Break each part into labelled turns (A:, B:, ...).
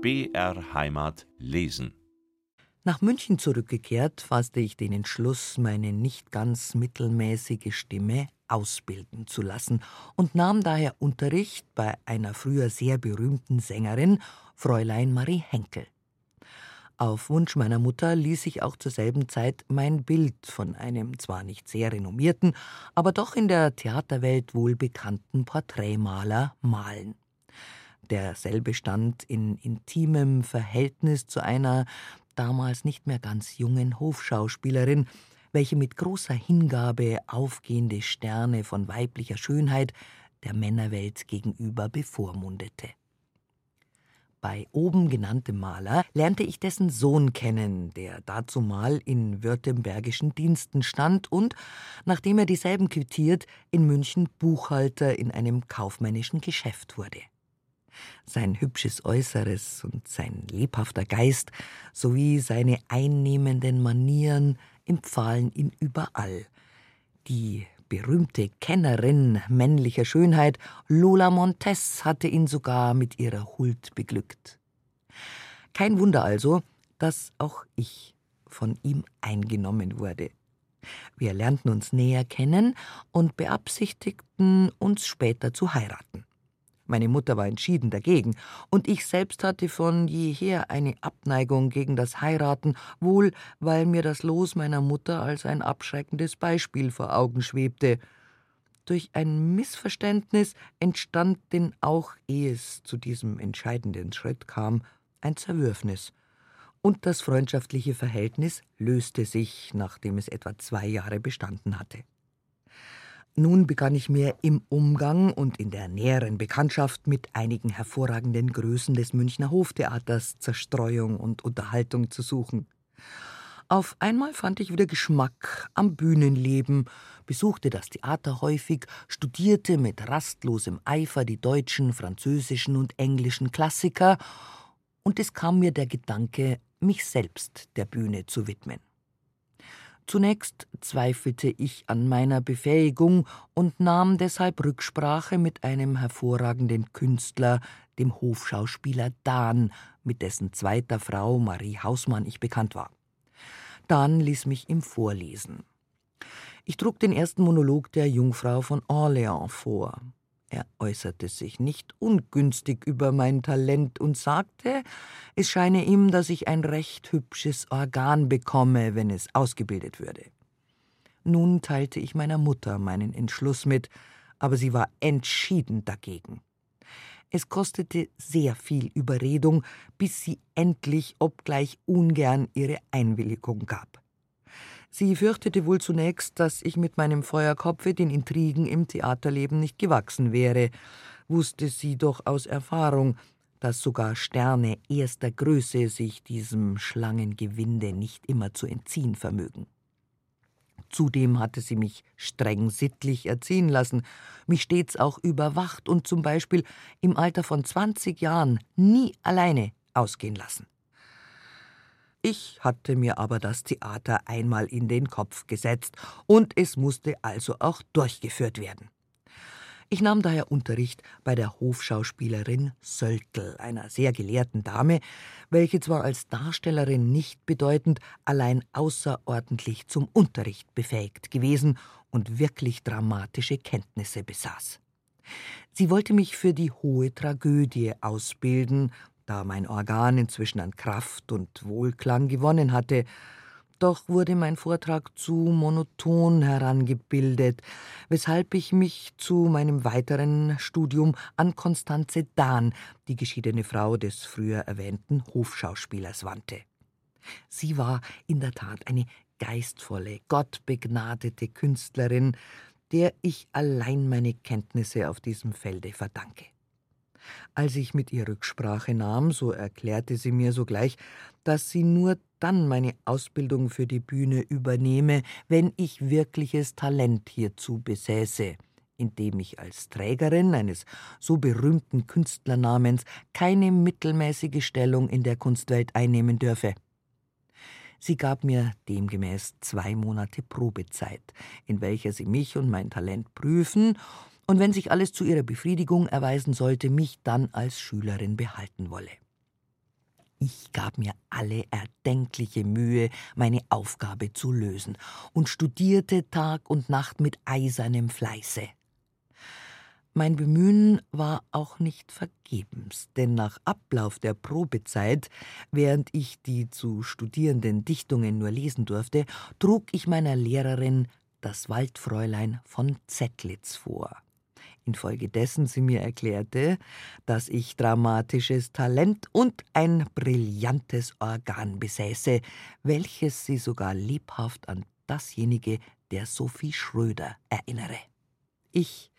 A: BR Heimat lesen.
B: Nach München zurückgekehrt, fasste ich den Entschluss, meine nicht ganz mittelmäßige Stimme ausbilden zu lassen und nahm daher Unterricht bei einer früher sehr berühmten Sängerin, Fräulein Marie Henkel. Auf Wunsch meiner Mutter ließ ich auch zur selben Zeit mein Bild von einem zwar nicht sehr renommierten, aber doch in der Theaterwelt wohlbekannten Porträtmaler malen. Derselbe stand in intimem Verhältnis zu einer damals nicht mehr ganz jungen Hofschauspielerin, welche mit großer Hingabe aufgehende Sterne von weiblicher Schönheit der Männerwelt gegenüber bevormundete. Bei oben genanntem Maler lernte ich dessen Sohn kennen, der dazumal in württembergischen Diensten stand und, nachdem er dieselben quittiert, in München Buchhalter in einem kaufmännischen Geschäft wurde. Sein hübsches Äußeres und sein lebhafter Geist sowie seine einnehmenden Manieren empfahlen ihn überall. Die berühmte Kennerin männlicher Schönheit, Lola Montes, hatte ihn sogar mit ihrer Huld beglückt. Kein Wunder also, dass auch ich von ihm eingenommen wurde. Wir lernten uns näher kennen und beabsichtigten, uns später zu heiraten. Meine Mutter war entschieden dagegen, und ich selbst hatte von jeher eine Abneigung gegen das Heiraten, wohl weil mir das Los meiner Mutter als ein abschreckendes Beispiel vor Augen schwebte. Durch ein Missverständnis entstand denn auch, ehe es zu diesem entscheidenden Schritt kam, ein Zerwürfnis. Und das freundschaftliche Verhältnis löste sich, nachdem es etwa zwei Jahre bestanden hatte. Nun begann ich mir im Umgang und in der näheren Bekanntschaft mit einigen hervorragenden Größen des Münchner Hoftheaters Zerstreuung und Unterhaltung zu suchen. Auf einmal fand ich wieder Geschmack am Bühnenleben, besuchte das Theater häufig, studierte mit rastlosem Eifer die deutschen, französischen und englischen Klassiker, und es kam mir der Gedanke, mich selbst der Bühne zu widmen. Zunächst zweifelte ich an meiner Befähigung und nahm deshalb Rücksprache mit einem hervorragenden Künstler, dem Hofschauspieler Dahn, mit dessen zweiter Frau Marie Hausmann ich bekannt war. Dahn ließ mich ihm vorlesen. Ich trug den ersten Monolog der Jungfrau von Orléans vor. Er äußerte sich nicht ungünstig über mein Talent und sagte, es scheine ihm, dass ich ein recht hübsches Organ bekomme, wenn es ausgebildet würde. Nun teilte ich meiner Mutter meinen Entschluss mit, aber sie war entschieden dagegen. Es kostete sehr viel Überredung, bis sie endlich, obgleich ungern, ihre Einwilligung gab. Sie fürchtete wohl zunächst, dass ich mit meinem Feuerkopfe den Intrigen im Theaterleben nicht gewachsen wäre, wusste sie doch aus Erfahrung, dass sogar Sterne erster Größe sich diesem Schlangengewinde nicht immer zu entziehen vermögen. Zudem hatte sie mich streng sittlich erziehen lassen, mich stets auch überwacht und zum Beispiel im Alter von zwanzig Jahren nie alleine ausgehen lassen. Ich hatte mir aber das Theater einmal in den Kopf gesetzt, und es musste also auch durchgeführt werden. Ich nahm daher Unterricht bei der Hofschauspielerin Söltl, einer sehr gelehrten Dame, welche zwar als Darstellerin nicht bedeutend, allein außerordentlich zum Unterricht befähigt gewesen und wirklich dramatische Kenntnisse besaß. Sie wollte mich für die hohe Tragödie ausbilden da mein Organ inzwischen an Kraft und Wohlklang gewonnen hatte, doch wurde mein Vortrag zu monoton herangebildet, weshalb ich mich zu meinem weiteren Studium an Konstanze Dahn, die geschiedene Frau des früher erwähnten Hofschauspielers, wandte. Sie war in der Tat eine geistvolle, gottbegnadete Künstlerin, der ich allein meine Kenntnisse auf diesem Felde verdanke. Als ich mit ihr Rücksprache nahm, so erklärte sie mir sogleich, dass sie nur dann meine Ausbildung für die Bühne übernehme, wenn ich wirkliches Talent hierzu besäße, indem ich als Trägerin eines so berühmten Künstlernamens keine mittelmäßige Stellung in der Kunstwelt einnehmen dürfe. Sie gab mir demgemäß zwei Monate Probezeit, in welcher sie mich und mein Talent prüfen und wenn sich alles zu ihrer Befriedigung erweisen sollte, mich dann als Schülerin behalten wolle. Ich gab mir alle erdenkliche Mühe, meine Aufgabe zu lösen und studierte Tag und Nacht mit eisernem Fleiße. Mein Bemühen war auch nicht vergebens, denn nach Ablauf der Probezeit, während ich die zu studierenden Dichtungen nur lesen durfte, trug ich meiner Lehrerin das Waldfräulein von Zettlitz vor infolgedessen sie mir erklärte, dass ich dramatisches Talent und ein brillantes Organ besäße, welches sie sogar lebhaft an dasjenige der Sophie Schröder erinnere. Ich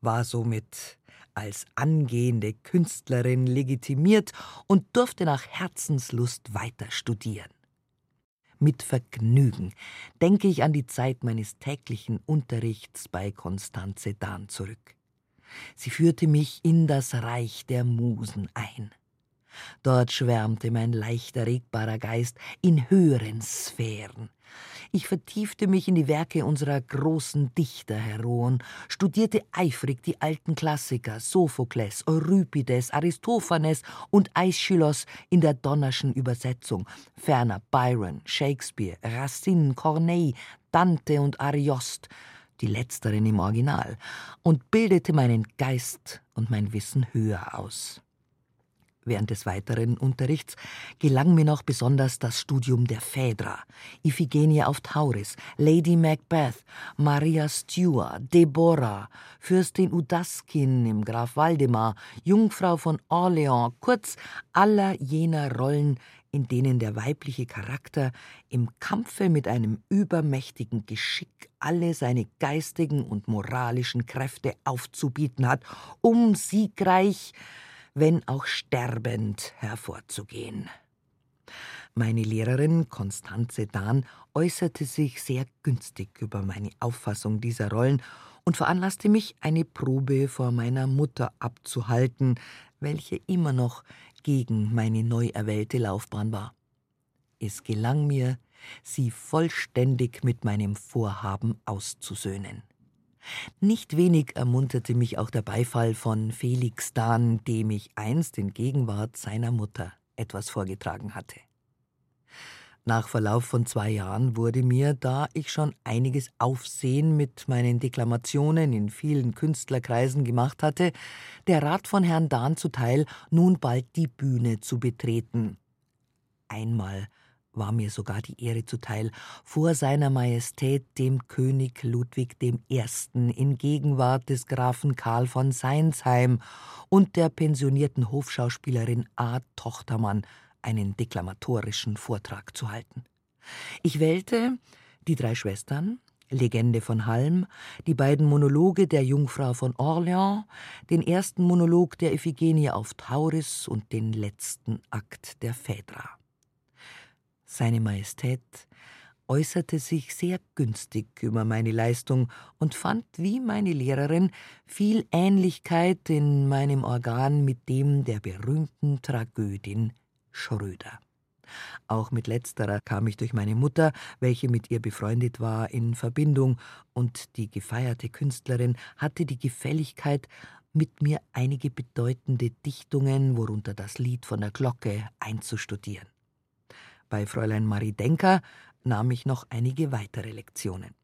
B: war somit als angehende Künstlerin legitimiert und durfte nach Herzenslust weiter studieren. Mit Vergnügen denke ich an die Zeit meines täglichen Unterrichts bei Konstanze Dahn zurück. Sie führte mich in das Reich der Musen ein. Dort schwärmte mein leicht erregbarer Geist in höheren Sphären. Ich vertiefte mich in die Werke unserer großen Dichterheroen, studierte eifrig die alten Klassiker Sophokles, Euripides, Aristophanes und Aeschylos in der Donnerschen Übersetzung, ferner Byron, Shakespeare, Racine, Corneille, Dante und Ariost, die letzteren im Original, und bildete meinen Geist und mein Wissen höher aus. Während des weiteren Unterrichts gelang mir noch besonders das Studium der Phaedra, Iphigenie auf Tauris, Lady Macbeth, Maria Stuart, Deborah, Fürstin Udaskin im Graf Waldemar, Jungfrau von Orleans, kurz aller jener Rollen, in denen der weibliche Charakter im Kampfe mit einem übermächtigen Geschick alle seine geistigen und moralischen Kräfte aufzubieten hat, um siegreich, wenn auch sterbend, hervorzugehen. Meine Lehrerin Konstanze Dahn äußerte sich sehr günstig über meine Auffassung dieser Rollen und veranlasste mich, eine Probe vor meiner Mutter abzuhalten, welche immer noch gegen meine neu erwählte Laufbahn war. Es gelang mir, sie vollständig mit meinem Vorhaben auszusöhnen. Nicht wenig ermunterte mich auch der Beifall von Felix Dahn, dem ich einst in Gegenwart seiner Mutter etwas vorgetragen hatte. Nach Verlauf von zwei Jahren wurde mir, da ich schon einiges Aufsehen mit meinen Deklamationen in vielen Künstlerkreisen gemacht hatte, der Rat von Herrn Dahn zuteil, nun bald die Bühne zu betreten. Einmal war mir sogar die Ehre zuteil, vor seiner Majestät dem König Ludwig I. in Gegenwart des Grafen Karl von Seinsheim und der pensionierten Hofschauspielerin A. Tochtermann einen deklamatorischen Vortrag zu halten. Ich wählte die drei Schwestern, Legende von Halm, die beiden Monologe der Jungfrau von Orleans, den ersten Monolog der Iphigenie auf Tauris und den letzten Akt der Phaedra. Seine Majestät äußerte sich sehr günstig über meine Leistung und fand, wie meine Lehrerin, viel Ähnlichkeit in meinem Organ mit dem der berühmten Tragödin Schröder. Auch mit letzterer kam ich durch meine Mutter, welche mit ihr befreundet war, in Verbindung, und die gefeierte Künstlerin hatte die Gefälligkeit, mit mir einige bedeutende Dichtungen, worunter das Lied von der Glocke, einzustudieren. Bei Fräulein Marie Denker nahm ich noch einige weitere Lektionen.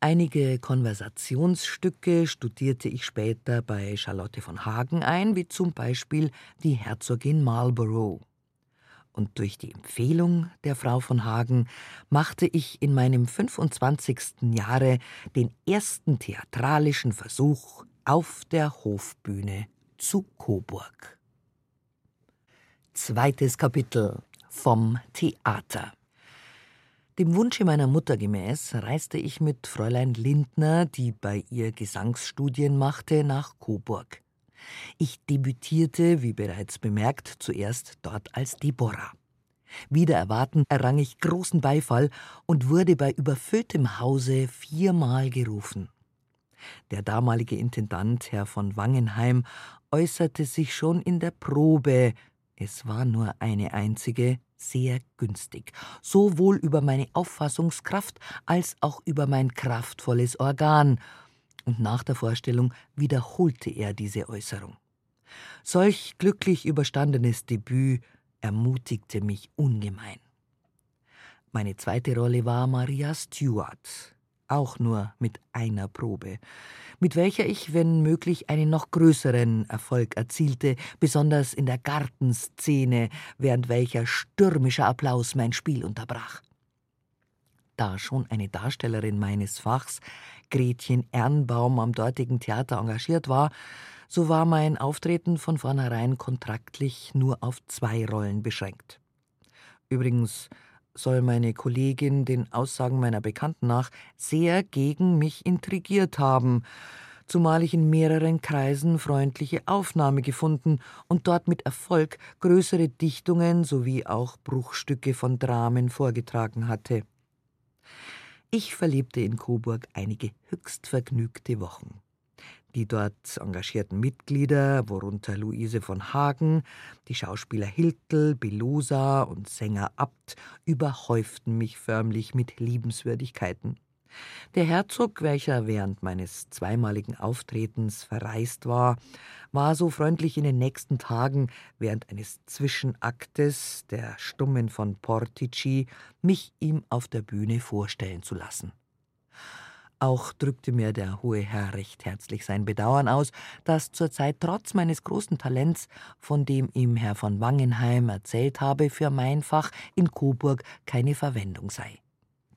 B: Einige Konversationsstücke studierte ich später bei Charlotte von Hagen ein, wie zum Beispiel die Herzogin Marlborough. Und durch die Empfehlung der Frau von Hagen machte ich in meinem 25. Jahre den ersten theatralischen Versuch auf der Hofbühne zu Coburg. Zweites Kapitel vom Theater. Dem Wunsche meiner Mutter gemäß reiste ich mit Fräulein Lindner, die bei ihr Gesangsstudien machte, nach Coburg. Ich debütierte, wie bereits bemerkt, zuerst dort als Deborah. Wieder erwarten errang ich großen Beifall und wurde bei überfülltem Hause viermal gerufen. Der damalige Intendant, Herr von Wangenheim, äußerte sich schon in der Probe, es war nur eine einzige, sehr günstig, sowohl über meine Auffassungskraft als auch über mein kraftvolles Organ, und nach der Vorstellung wiederholte er diese Äußerung. Solch glücklich überstandenes Debüt ermutigte mich ungemein. Meine zweite Rolle war Maria Stuart, auch nur mit einer Probe, mit welcher ich, wenn möglich, einen noch größeren Erfolg erzielte, besonders in der Gartenszene, während welcher stürmischer Applaus mein Spiel unterbrach. Da schon eine Darstellerin meines Fachs, Gretchen Ernbaum, am dortigen Theater engagiert war, so war mein Auftreten von vornherein kontraktlich nur auf zwei Rollen beschränkt. Übrigens soll meine Kollegin den Aussagen meiner Bekannten nach sehr gegen mich intrigiert haben, zumal ich in mehreren Kreisen freundliche Aufnahme gefunden und dort mit Erfolg größere Dichtungen sowie auch Bruchstücke von Dramen vorgetragen hatte. Ich verlebte in Coburg einige höchst vergnügte Wochen. Die dort engagierten Mitglieder, worunter Luise von Hagen, die Schauspieler Hiltel, Belosa und Sänger Abt, überhäuften mich förmlich mit Liebenswürdigkeiten. Der Herzog, welcher während meines zweimaligen Auftretens verreist war, war so freundlich in den nächsten Tagen während eines Zwischenaktes der Stummen von Portici mich ihm auf der Bühne vorstellen zu lassen. Auch drückte mir der hohe Herr recht herzlich sein Bedauern aus, dass zurzeit trotz meines großen Talents, von dem ihm Herr von Wangenheim erzählt habe, für mein Fach in Coburg keine Verwendung sei.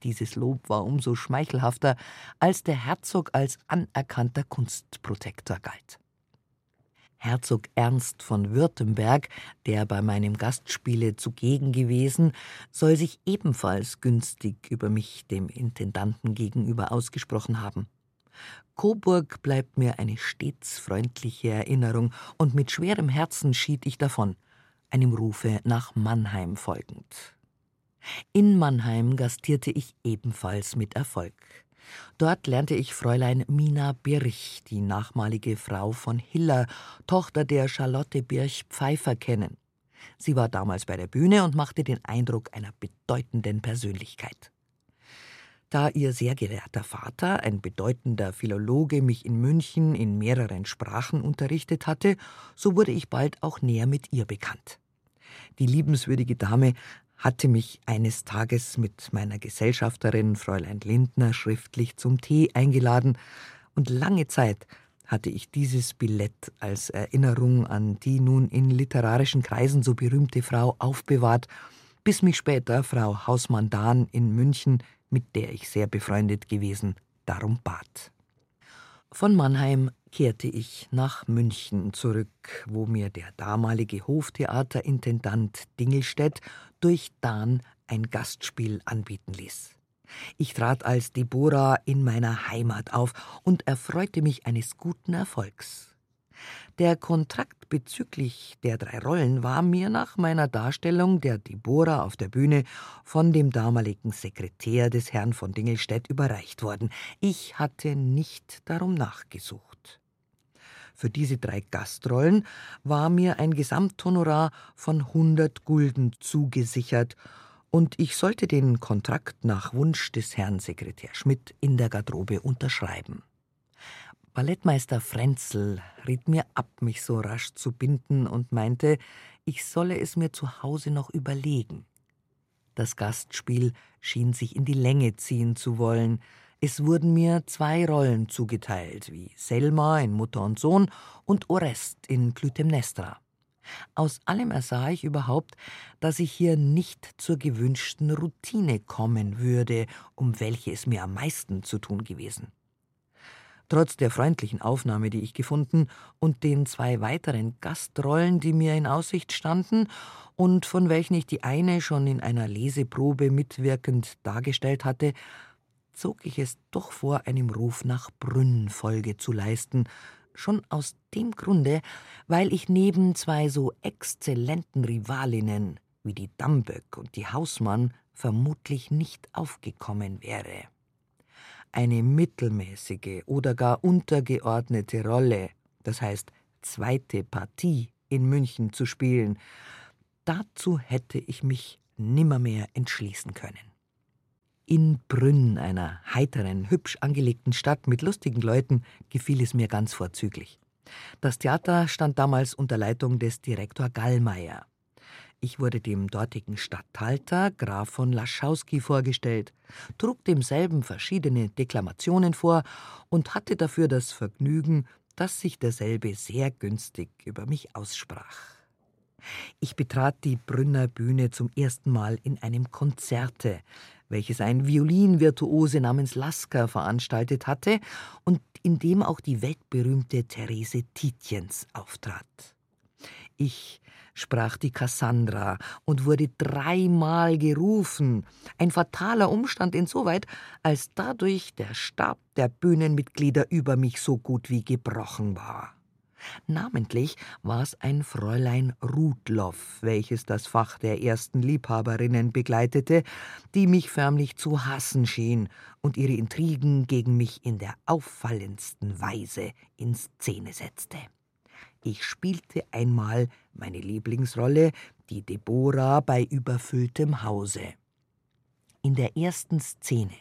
B: Dieses Lob war umso schmeichelhafter, als der Herzog als anerkannter Kunstprotektor galt. Herzog Ernst von Württemberg, der bei meinem Gastspiele zugegen gewesen, soll sich ebenfalls günstig über mich dem Intendanten gegenüber ausgesprochen haben. Coburg bleibt mir eine stets freundliche Erinnerung, und mit schwerem Herzen schied ich davon, einem Rufe nach Mannheim folgend. In Mannheim gastierte ich ebenfalls mit Erfolg. Dort lernte ich Fräulein Mina Birch, die nachmalige Frau von Hiller, Tochter der Charlotte Birch Pfeiffer, kennen. Sie war damals bei der Bühne und machte den Eindruck einer bedeutenden Persönlichkeit. Da ihr sehr gelehrter Vater, ein bedeutender Philologe, mich in München in mehreren Sprachen unterrichtet hatte, so wurde ich bald auch näher mit ihr bekannt. Die liebenswürdige Dame hatte mich eines Tages mit meiner Gesellschafterin Fräulein Lindner schriftlich zum Tee eingeladen, und lange Zeit hatte ich dieses Billett als Erinnerung an die nun in literarischen Kreisen so berühmte Frau aufbewahrt, bis mich später Frau Hausmann-Dahn in München, mit der ich sehr befreundet gewesen, darum bat. Von Mannheim kehrte ich nach München zurück, wo mir der damalige Hoftheaterintendant Dingelstädt durch Dahn ein Gastspiel anbieten ließ. Ich trat als Deborah in meiner Heimat auf und erfreute mich eines guten Erfolgs. Der Kontrakt bezüglich der drei Rollen war mir nach meiner Darstellung der Deborah auf der Bühne von dem damaligen Sekretär des Herrn von Dingelstädt überreicht worden. Ich hatte nicht darum nachgesucht. Für diese drei Gastrollen war mir ein Gesamthonorar von 100 Gulden zugesichert und ich sollte den Kontrakt nach Wunsch des Herrn Sekretär Schmidt in der Garderobe unterschreiben. Ballettmeister Frenzel riet mir ab, mich so rasch zu binden und meinte, ich solle es mir zu Hause noch überlegen. Das Gastspiel schien sich in die Länge ziehen zu wollen. Es wurden mir zwei Rollen zugeteilt, wie Selma in Mutter und Sohn und Orest in Clytemnestra. Aus allem ersah ich überhaupt, dass ich hier nicht zur gewünschten Routine kommen würde, um welche es mir am meisten zu tun gewesen. Trotz der freundlichen Aufnahme, die ich gefunden, und den zwei weiteren Gastrollen, die mir in Aussicht standen und von welchen ich die eine schon in einer Leseprobe mitwirkend dargestellt hatte, zog ich es doch vor, einem Ruf nach Brünn Folge zu leisten, schon aus dem Grunde, weil ich neben zwei so exzellenten Rivalinnen wie die Damböck und die Hausmann vermutlich nicht aufgekommen wäre eine mittelmäßige oder gar untergeordnete Rolle, das heißt zweite Partie in München zu spielen, dazu hätte ich mich nimmermehr entschließen können. In Brünn, einer heiteren, hübsch angelegten Stadt mit lustigen Leuten, gefiel es mir ganz vorzüglich. Das Theater stand damals unter Leitung des Direktor Gallmeier. Ich wurde dem dortigen Statthalter Graf von Laschowski vorgestellt, trug demselben verschiedene Deklamationen vor und hatte dafür das Vergnügen, dass sich derselbe sehr günstig über mich aussprach. Ich betrat die Brünner Bühne zum ersten Mal in einem Konzerte, welches ein Violinvirtuose namens Lasker veranstaltet hatte und in dem auch die weltberühmte Therese Tietjens auftrat. Ich sprach die Kassandra und wurde dreimal gerufen, ein fataler Umstand insoweit, als dadurch der Stab der Bühnenmitglieder über mich so gut wie gebrochen war. Namentlich war es ein Fräulein Rudloff, welches das Fach der ersten Liebhaberinnen begleitete, die mich förmlich zu hassen schien und ihre Intrigen gegen mich in der auffallendsten Weise in Szene setzte. Ich spielte einmal meine Lieblingsrolle, die Deborah bei überfülltem Hause. In der ersten Szene,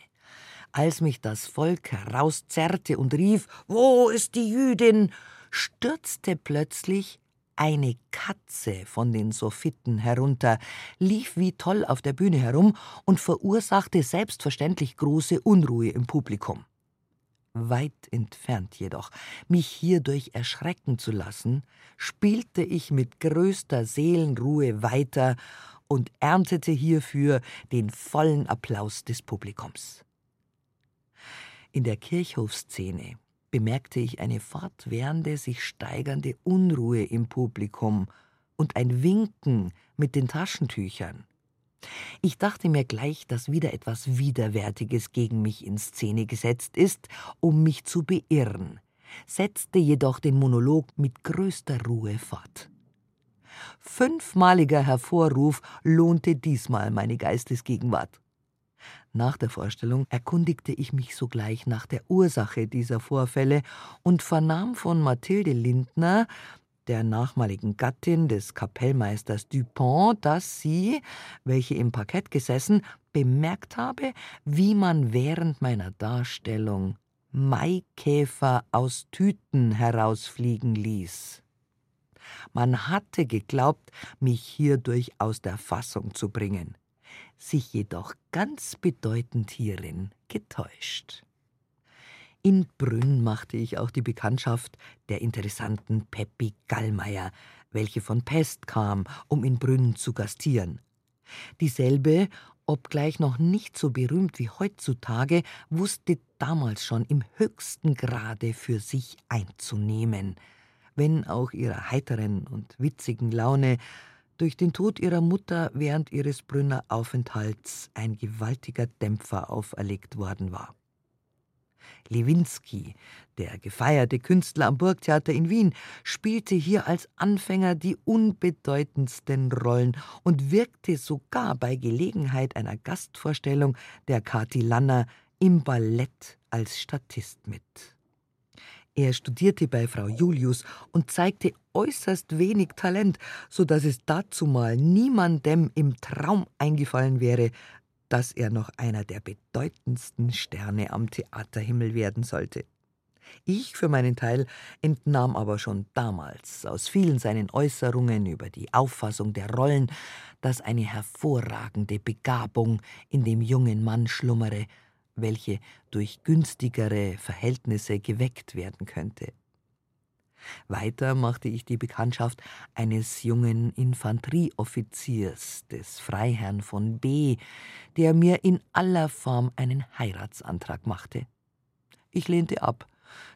B: als mich das Volk herauszerrte und rief, Wo ist die Jüdin? Stürzte plötzlich eine Katze von den Soffitten herunter, lief wie toll auf der Bühne herum und verursachte selbstverständlich große Unruhe im Publikum weit entfernt jedoch, mich hierdurch erschrecken zu lassen, spielte ich mit größter Seelenruhe weiter und erntete hierfür den vollen Applaus des Publikums. In der Kirchhofszene bemerkte ich eine fortwährende, sich steigernde Unruhe im Publikum und ein Winken mit den Taschentüchern. Ich dachte mir gleich, dass wieder etwas Widerwärtiges gegen mich in Szene gesetzt ist, um mich zu beirren, setzte jedoch den Monolog mit größter Ruhe fort. Fünfmaliger Hervorruf lohnte diesmal meine Geistesgegenwart. Nach der Vorstellung erkundigte ich mich sogleich nach der Ursache dieser Vorfälle und vernahm von Mathilde Lindner, der nachmaligen Gattin des Kapellmeisters Dupont, dass sie, welche im Parkett gesessen, bemerkt habe, wie man während meiner Darstellung Maikäfer aus Tüten herausfliegen ließ. Man hatte geglaubt, mich hierdurch aus der Fassung zu bringen, sich jedoch ganz bedeutend hierin getäuscht. In Brünn machte ich auch die Bekanntschaft der interessanten Peppi Gallmeier, welche von Pest kam, um in Brünn zu gastieren. Dieselbe, obgleich noch nicht so berühmt wie heutzutage, wusste damals schon im höchsten Grade für sich einzunehmen, wenn auch ihrer heiteren und witzigen Laune durch den Tod ihrer Mutter während ihres Brünner Aufenthalts ein gewaltiger Dämpfer auferlegt worden war. Lewinsky, der gefeierte Künstler am Burgtheater in Wien, spielte hier als Anfänger die unbedeutendsten Rollen und wirkte sogar bei Gelegenheit einer Gastvorstellung der Kathi Lanner im Ballett als Statist mit. Er studierte bei Frau Julius und zeigte äußerst wenig Talent, so dass es dazumal niemandem im Traum eingefallen wäre, dass er noch einer der bedeutendsten Sterne am Theaterhimmel werden sollte. Ich für meinen Teil entnahm aber schon damals aus vielen seinen Äußerungen über die Auffassung der Rollen, dass eine hervorragende Begabung in dem jungen Mann schlummere, welche durch günstigere Verhältnisse geweckt werden könnte. Weiter machte ich die Bekanntschaft eines jungen Infanterieoffiziers, des Freiherrn von B., der mir in aller Form einen Heiratsantrag machte. Ich lehnte ab,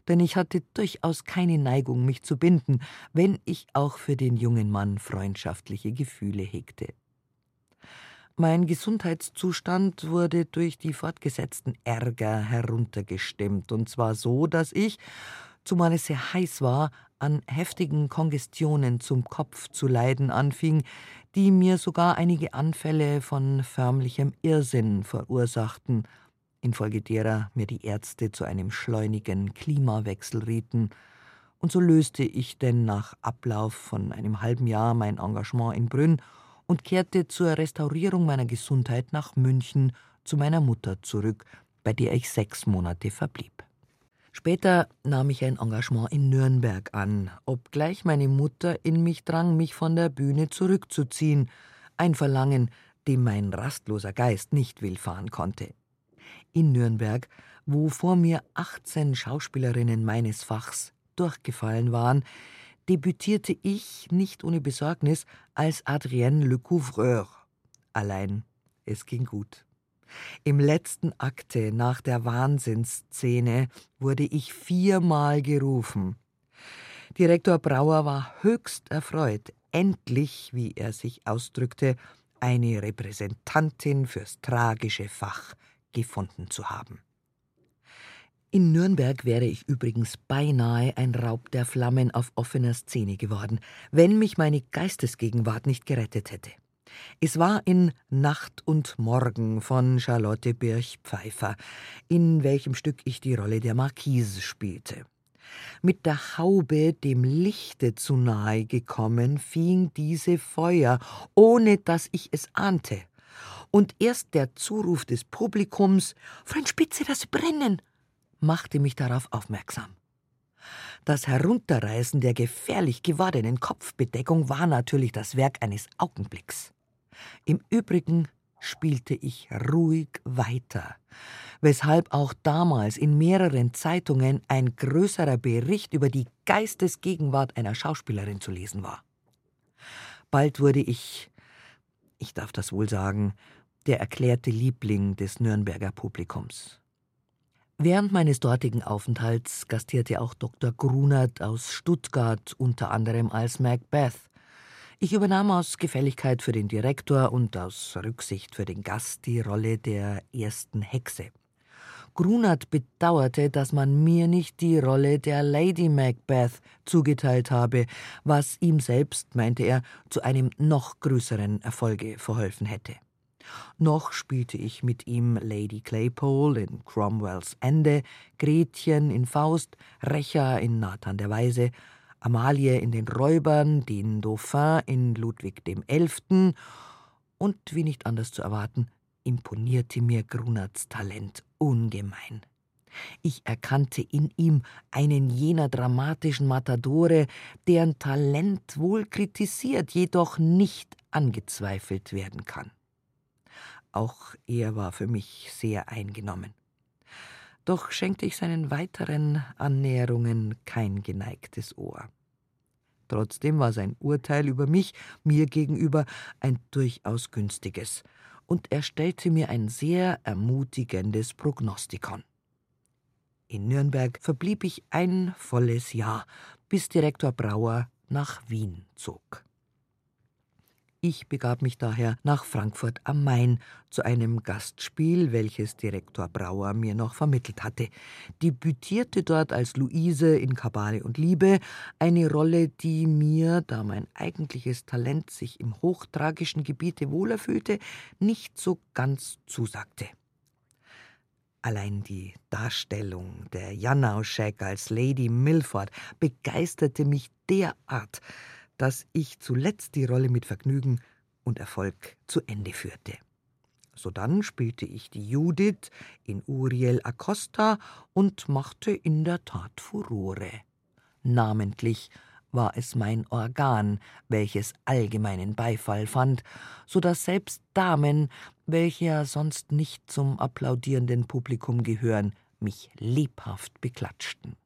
B: denn ich hatte durchaus keine Neigung, mich zu binden, wenn ich auch für den jungen Mann freundschaftliche Gefühle hegte. Mein Gesundheitszustand wurde durch die fortgesetzten Ärger heruntergestimmt, und zwar so, dass ich, zumal es sehr heiß war, an heftigen Kongestionen zum Kopf zu leiden anfing, die mir sogar einige Anfälle von förmlichem Irrsinn verursachten, infolge derer mir die Ärzte zu einem schleunigen Klimawechsel rieten, und so löste ich denn nach Ablauf von einem halben Jahr mein Engagement in Brünn und kehrte zur Restaurierung meiner Gesundheit nach München zu meiner Mutter zurück, bei der ich sechs Monate verblieb. Später nahm ich ein Engagement in Nürnberg an, obgleich meine Mutter in mich drang, mich von der Bühne zurückzuziehen, ein Verlangen, dem mein rastloser Geist nicht willfahren konnte. In Nürnberg, wo vor mir 18 Schauspielerinnen meines Fachs durchgefallen waren, debütierte ich nicht ohne Besorgnis als Adrienne Le Couvreur. Allein, es ging gut. Im letzten Akte nach der Wahnsinnsszene wurde ich viermal gerufen. Direktor Brauer war höchst erfreut, endlich, wie er sich ausdrückte, eine Repräsentantin fürs tragische Fach gefunden zu haben. In Nürnberg wäre ich übrigens beinahe ein Raub der Flammen auf offener Szene geworden, wenn mich meine Geistesgegenwart nicht gerettet hätte. Es war in Nacht und Morgen von Charlotte Birch-Pfeiffer, in welchem Stück ich die Rolle der Marquise spielte. Mit der Haube dem Lichte zu nahe gekommen, fing diese Feuer, ohne dass ich es ahnte. Und erst der Zuruf des Publikums Freund Spitze, das Brennen, machte mich darauf aufmerksam. Das Herunterreißen der gefährlich gewordenen Kopfbedeckung war natürlich das Werk eines Augenblicks. Im Übrigen spielte ich ruhig weiter, weshalb auch damals in mehreren Zeitungen ein größerer Bericht über die Geistesgegenwart einer Schauspielerin zu lesen war. Bald wurde ich, ich darf das wohl sagen, der erklärte Liebling des Nürnberger Publikums. Während meines dortigen Aufenthalts gastierte auch Dr. Grunert aus Stuttgart unter anderem als Macbeth, ich übernahm aus Gefälligkeit für den Direktor und aus Rücksicht für den Gast die Rolle der ersten Hexe. Grunert bedauerte, dass man mir nicht die Rolle der Lady Macbeth zugeteilt habe, was ihm selbst, meinte er, zu einem noch größeren Erfolge verholfen hätte. Noch spielte ich mit ihm Lady Claypole in Cromwells Ende, Gretchen in Faust, Rächer in Nathan der Weise, Amalie in den Räubern, den Dauphin in Ludwig XI. Und wie nicht anders zu erwarten, imponierte mir Grunerts Talent ungemein. Ich erkannte in ihm einen jener dramatischen Matadore, deren Talent wohl kritisiert, jedoch nicht angezweifelt werden kann. Auch er war für mich sehr eingenommen doch schenkte ich seinen weiteren Annäherungen kein geneigtes Ohr. Trotzdem war sein Urteil über mich mir gegenüber ein durchaus günstiges, und er stellte mir ein sehr ermutigendes Prognostikon. In Nürnberg verblieb ich ein volles Jahr, bis Direktor Brauer nach Wien zog. Ich begab mich daher nach Frankfurt am Main zu einem Gastspiel, welches Direktor Brauer mir noch vermittelt hatte. Debütierte dort als Luise in Kabale und Liebe, eine Rolle, die mir, da mein eigentliches Talent sich im hochtragischen Gebiete wohler fühlte, nicht so ganz zusagte. Allein die Darstellung der Janauschek als Lady Milford begeisterte mich derart, dass ich zuletzt die Rolle mit Vergnügen und Erfolg zu Ende führte. Sodann spielte ich die Judith in Uriel Acosta und machte in der Tat Furore. Namentlich war es mein Organ, welches allgemeinen Beifall fand, so dass selbst Damen, welche ja sonst nicht zum applaudierenden Publikum gehören, mich lebhaft beklatschten.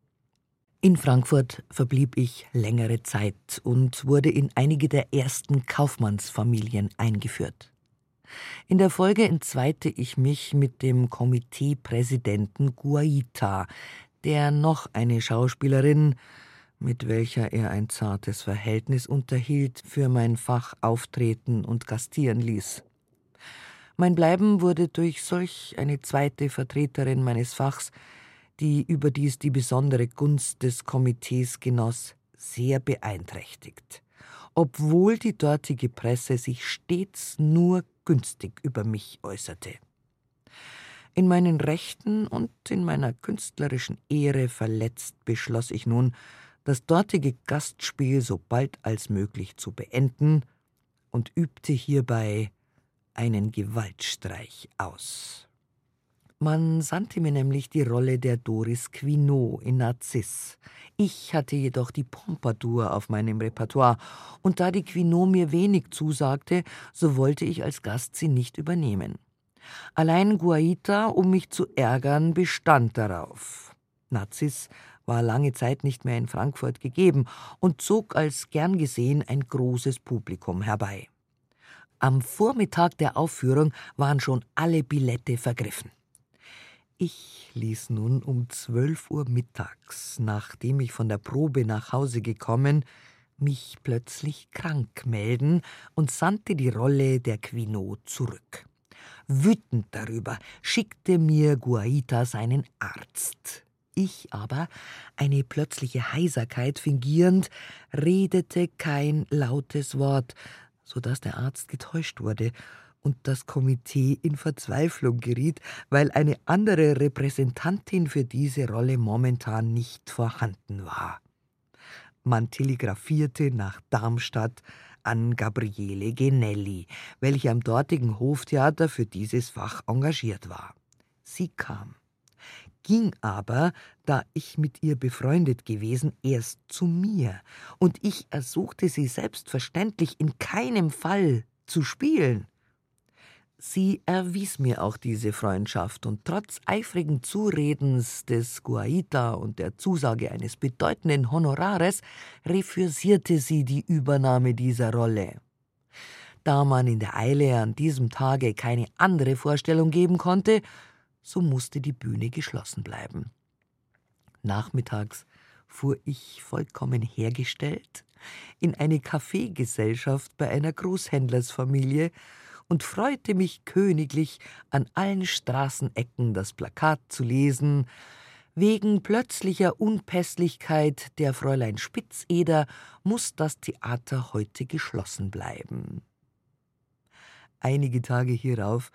B: In Frankfurt verblieb ich längere Zeit und wurde in einige der ersten Kaufmannsfamilien eingeführt. In der Folge entzweite ich mich mit dem Komiteepräsidenten Guaita, der noch eine Schauspielerin, mit welcher er ein zartes Verhältnis unterhielt, für mein Fach auftreten und gastieren ließ. Mein Bleiben wurde durch solch eine zweite Vertreterin meines Fachs die überdies die besondere Gunst des Komitees genoss, sehr beeinträchtigt, obwohl die dortige Presse sich stets nur günstig über mich äußerte. In meinen Rechten und in meiner künstlerischen Ehre verletzt beschloss ich nun, das dortige Gastspiel so bald als möglich zu beenden und übte hierbei einen Gewaltstreich aus. Man sandte mir nämlich die Rolle der Doris Quinault in Narziss. Ich hatte jedoch die Pompadour auf meinem Repertoire, und da die Quinault mir wenig zusagte, so wollte ich als Gast sie nicht übernehmen. Allein Guaita, um mich zu ärgern, bestand darauf. Narziss war lange Zeit nicht mehr in Frankfurt gegeben und zog als gern gesehen ein großes Publikum herbei. Am Vormittag der Aufführung waren schon alle Billette vergriffen. Ich ließ nun um zwölf Uhr mittags, nachdem ich von der Probe nach Hause gekommen, mich plötzlich krank melden und sandte die Rolle der Quinault zurück. Wütend darüber schickte mir Guaita seinen Arzt. Ich aber, eine plötzliche Heiserkeit fingierend, redete kein lautes Wort, so dass der Arzt getäuscht wurde und das Komitee in Verzweiflung geriet, weil eine andere Repräsentantin für diese Rolle momentan nicht vorhanden war. Man telegrafierte nach Darmstadt an Gabriele Genelli, welche am dortigen Hoftheater für dieses Fach engagiert war. Sie kam, ging aber, da ich mit ihr befreundet gewesen, erst zu mir, und ich ersuchte sie selbstverständlich in keinem Fall zu spielen. Sie erwies mir auch diese Freundschaft, und trotz eifrigen Zuredens des Guaita und der Zusage eines bedeutenden Honorares refusierte sie die Übernahme dieser Rolle. Da man in der Eile an diesem Tage keine andere Vorstellung geben konnte, so musste die Bühne geschlossen bleiben. Nachmittags fuhr ich vollkommen hergestellt in eine Kaffeegesellschaft bei einer Großhändlersfamilie, und freute mich königlich, an allen Straßenecken das Plakat zu lesen, Wegen plötzlicher Unpässlichkeit der Fräulein Spitzeder muss das Theater heute geschlossen bleiben. Einige Tage hierauf,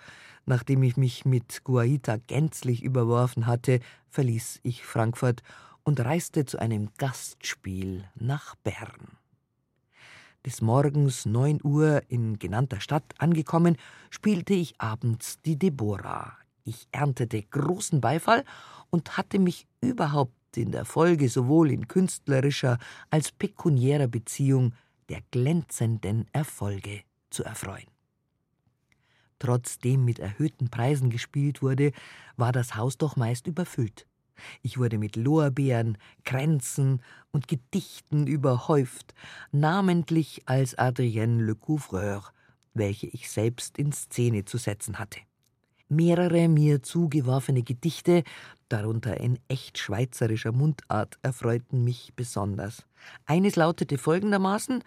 B: nachdem ich mich mit Guaita gänzlich überworfen hatte, verließ ich Frankfurt und reiste zu einem Gastspiel nach Bern. Des Morgens neun Uhr in genannter Stadt angekommen, spielte ich abends die Deborah. Ich erntete großen Beifall und hatte mich überhaupt in der Folge sowohl in künstlerischer als pekuniärer Beziehung der glänzenden Erfolge zu erfreuen. Trotzdem mit erhöhten Preisen gespielt wurde, war das Haus doch meist überfüllt. Ich wurde mit Lorbeeren, Kränzen und Gedichten überhäuft, namentlich als Adrienne Le Couvreur, welche ich selbst in Szene zu setzen hatte. Mehrere mir zugeworfene Gedichte, darunter in echt schweizerischer Mundart, erfreuten mich besonders. Eines lautete folgendermaßen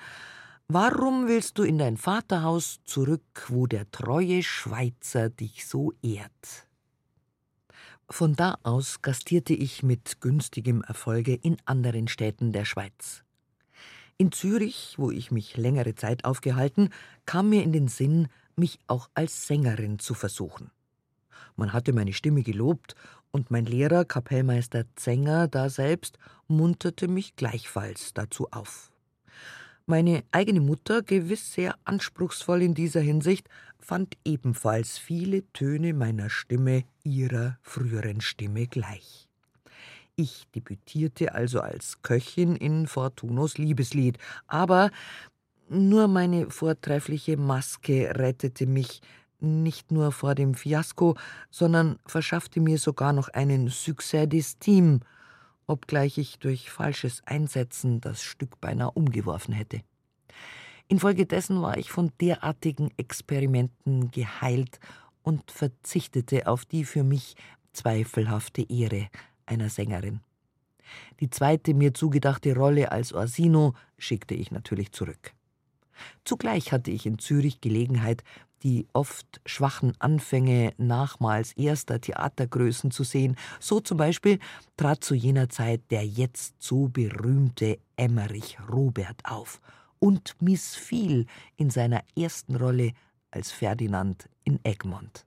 B: Warum willst du in dein Vaterhaus zurück, wo der treue Schweizer dich so ehrt? Von da aus gastierte ich mit günstigem Erfolge in anderen Städten der Schweiz. In Zürich, wo ich mich längere Zeit aufgehalten, kam mir in den Sinn, mich auch als Sängerin zu versuchen. Man hatte meine Stimme gelobt, und mein Lehrer, Kapellmeister Zenger daselbst, munterte mich gleichfalls dazu auf. Meine eigene Mutter, gewiss sehr anspruchsvoll in dieser Hinsicht, fand ebenfalls viele Töne meiner Stimme ihrer früheren Stimme gleich. Ich debütierte also als Köchin in Fortunos Liebeslied, aber nur meine vortreffliche Maske rettete mich nicht nur vor dem Fiasko, sondern verschaffte mir sogar noch einen Succès d'estime, obgleich ich durch falsches Einsetzen das Stück beinahe umgeworfen hätte. Infolgedessen war ich von derartigen Experimenten geheilt und verzichtete auf die für mich zweifelhafte Ehre einer Sängerin. Die zweite mir zugedachte Rolle als Orsino schickte ich natürlich zurück. Zugleich hatte ich in Zürich Gelegenheit, die oft schwachen Anfänge nachmals erster Theatergrößen zu sehen. So zum Beispiel trat zu jener Zeit der jetzt so berühmte Emmerich Robert auf und missfiel in seiner ersten Rolle als Ferdinand in Egmont.